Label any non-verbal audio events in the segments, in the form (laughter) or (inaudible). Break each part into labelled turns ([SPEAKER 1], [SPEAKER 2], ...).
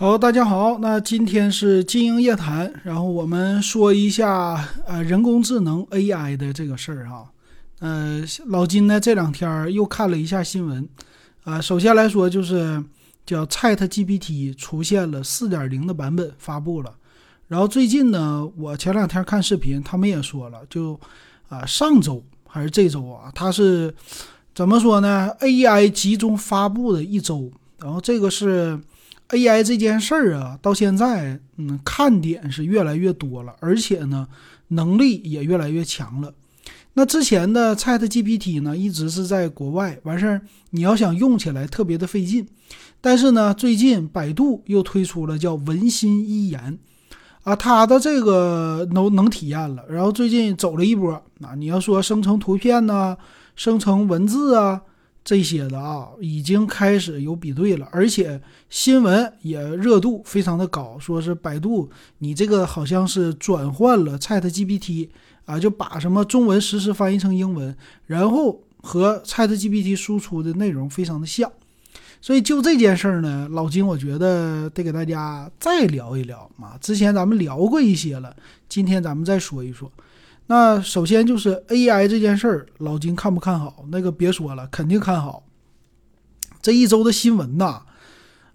[SPEAKER 1] 好，大家好，那今天是金鹰夜谈，然后我们说一下呃人工智能 AI 的这个事儿哈。呃，老金呢这两天又看了一下新闻，啊，首先来说就是叫 ChatGPT 出现了4.0的版本发布了，然后最近呢，我前两天看视频，他们也说了，就啊上周还是这周啊，它是怎么说呢？AI 集中发布的一周，然后这个是。AI 这件事儿啊，到现在，嗯，看点是越来越多了，而且呢，能力也越来越强了。那之前的 ChatGPT 呢，一直是在国外，完事儿你要想用起来特别的费劲。但是呢，最近百度又推出了叫文心一言，啊，它的这个能能体验了。然后最近走了一波，啊，你要说生成图片呢，生成文字啊。这些的啊，已经开始有比对了，而且新闻也热度非常的高，说是百度你这个好像是转换了 ChatGPT 啊，就把什么中文实时翻译成英文，然后和 ChatGPT 输出的内容非常的像，所以就这件事儿呢，老金我觉得得给大家再聊一聊啊，之前咱们聊过一些了，今天咱们再说一说。那首先就是 AI 这件事儿，老金看不看好？那个别说了，肯定看好。这一周的新闻呐，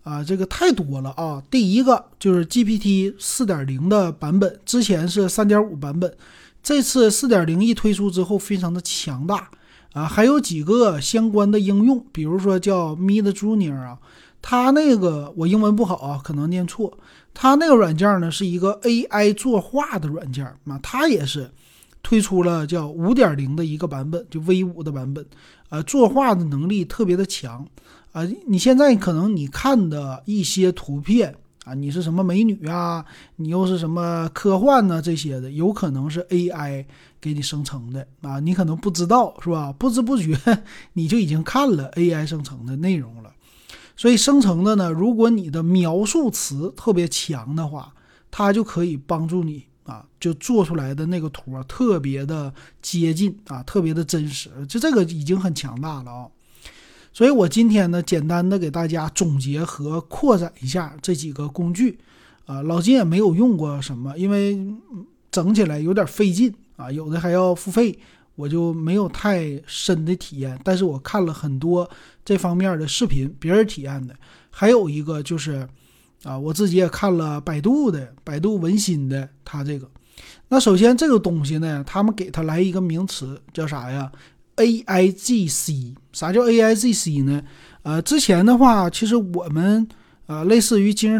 [SPEAKER 1] 啊，这个太多了啊。第一个就是 GPT 四点零的版本，之前是三点五版本，这次四点零一推出之后，非常的强大啊。还有几个相关的应用，比如说叫 Mid Junior 啊，它那个我英文不好啊，可能念错。它那个软件呢，是一个 AI 作画的软件啊，它也是。推出了叫五点零的一个版本，就 V 五的版本，呃，作画的能力特别的强，啊，你现在可能你看的一些图片啊，你是什么美女啊，你又是什么科幻呢这些的，有可能是 AI 给你生成的啊，你可能不知道是吧？不知不觉 (laughs) 你就已经看了 AI 生成的内容了，所以生成的呢，如果你的描述词特别强的话，它就可以帮助你。啊，就做出来的那个图啊，特别的接近啊，特别的真实，就这个已经很强大了啊。所以我今天呢，简单的给大家总结和扩展一下这几个工具啊。老金也没有用过什么，因为整起来有点费劲啊，有的还要付费，我就没有太深的体验。但是我看了很多这方面的视频，别人体验的，还有一个就是。啊，我自己也看了百度的，百度文心的，他这个。那首先这个东西呢，他们给他来一个名词，叫啥呀？A I G C。啥叫 A I G C 呢？呃，之前的话，其实我们呃，类似于今日